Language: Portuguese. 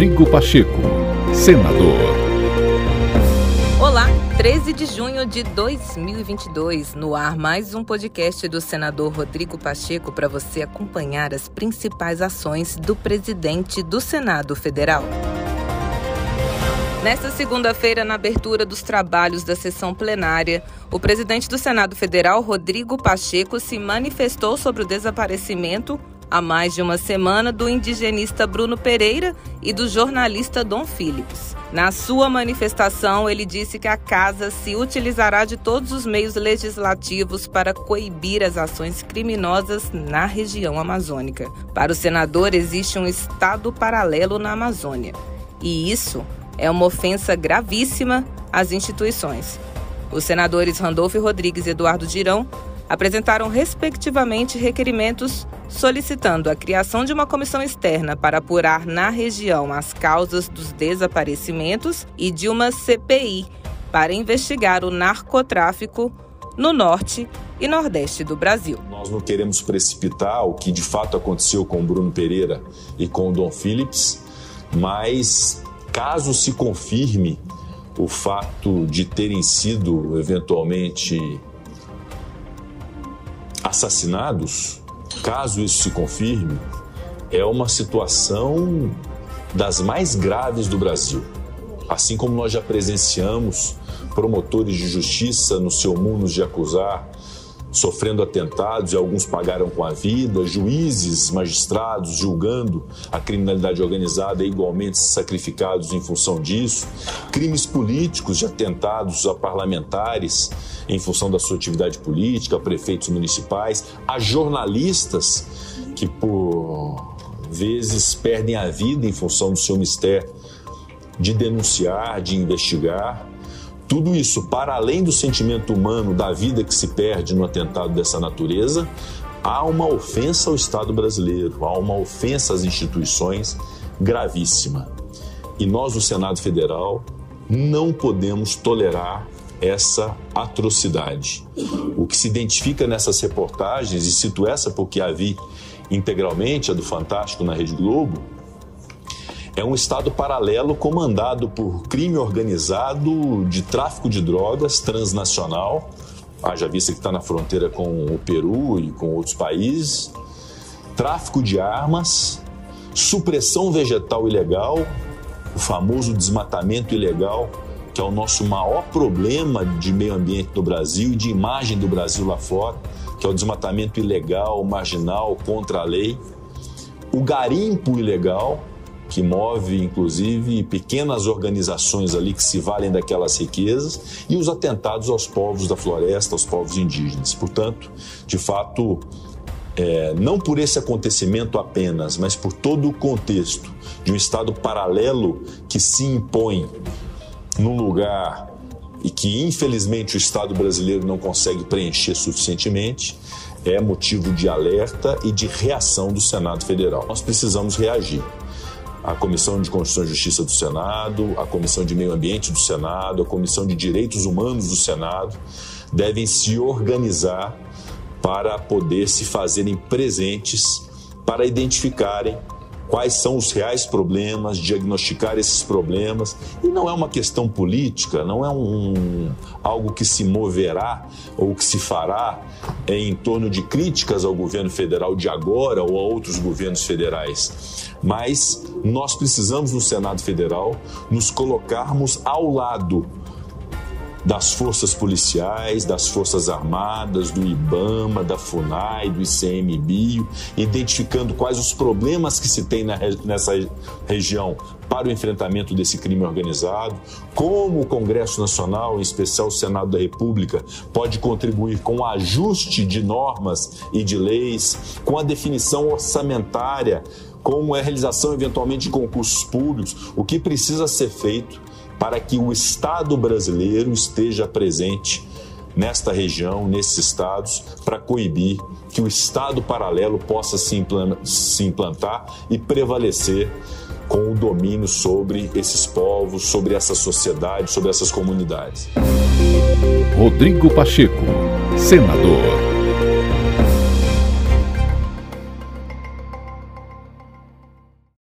Rodrigo Pacheco, senador. Olá, 13 de junho de 2022, no ar mais um podcast do senador Rodrigo Pacheco para você acompanhar as principais ações do presidente do Senado Federal. Nesta segunda-feira, na abertura dos trabalhos da sessão plenária, o presidente do Senado Federal, Rodrigo Pacheco, se manifestou sobre o desaparecimento há mais de uma semana do indigenista Bruno Pereira e do jornalista Dom Phillips. Na sua manifestação, ele disse que a casa se utilizará de todos os meios legislativos para coibir as ações criminosas na região amazônica. Para o senador, existe um estado paralelo na Amazônia. E isso é uma ofensa gravíssima às instituições. Os senadores Randolfo Rodrigues e Eduardo Girão apresentaram, respectivamente, requerimentos solicitando a criação de uma comissão externa para apurar na região as causas dos desaparecimentos e de uma CPI para investigar o narcotráfico no norte e nordeste do Brasil. Nós não queremos precipitar o que de fato aconteceu com o Bruno Pereira e com o Dom Phillips, mas caso se confirme o fato de terem sido eventualmente assassinados, caso isso se confirme, é uma situação das mais graves do Brasil. Assim como nós já presenciamos promotores de justiça no seu mundo de acusar sofrendo atentados e alguns pagaram com a vida, juízes, magistrados julgando a criminalidade organizada e igualmente sacrificados em função disso, crimes políticos de atentados a parlamentares em função da sua atividade política, a prefeitos municipais, a jornalistas que por vezes perdem a vida em função do seu mistério de denunciar, de investigar tudo isso, para além do sentimento humano da vida que se perde no atentado dessa natureza, há uma ofensa ao Estado brasileiro, há uma ofensa às instituições gravíssima. E nós, o Senado Federal, não podemos tolerar essa atrocidade. O que se identifica nessas reportagens, e cito essa porque a vi integralmente, a do Fantástico na Rede Globo, é um Estado paralelo comandado por crime organizado de tráfico de drogas transnacional. Haja vista que está na fronteira com o Peru e com outros países. Tráfico de armas, supressão vegetal ilegal, o famoso desmatamento ilegal, que é o nosso maior problema de meio ambiente no Brasil e de imagem do Brasil lá fora, que é o desmatamento ilegal, marginal, contra a lei. O garimpo ilegal, que move inclusive pequenas organizações ali que se valem daquelas riquezas, e os atentados aos povos da floresta, aos povos indígenas. Portanto, de fato, é, não por esse acontecimento apenas, mas por todo o contexto de um Estado paralelo que se impõe num lugar e que infelizmente o Estado brasileiro não consegue preencher suficientemente, é motivo de alerta e de reação do Senado Federal. Nós precisamos reagir a Comissão de Constituição e Justiça do Senado, a Comissão de Meio Ambiente do Senado, a Comissão de Direitos Humanos do Senado devem se organizar para poder se fazerem presentes para identificarem quais são os reais problemas, diagnosticar esses problemas. E não é uma questão política, não é um, algo que se moverá ou que se fará em torno de críticas ao governo federal de agora ou a outros governos federais. Mas nós precisamos, no Senado Federal, nos colocarmos ao lado das forças policiais, das forças armadas, do IBAMA, da FUNAI, do ICMBio, identificando quais os problemas que se tem nessa região para o enfrentamento desse crime organizado, como o Congresso Nacional, em especial o Senado da República, pode contribuir com o ajuste de normas e de leis, com a definição orçamentária, com a realização eventualmente de concursos públicos, o que precisa ser feito para que o Estado brasileiro esteja presente nesta região, nesses estados, para coibir que o Estado paralelo possa se implantar e prevalecer com o domínio sobre esses povos, sobre essa sociedade, sobre essas comunidades. Rodrigo Pacheco, senador.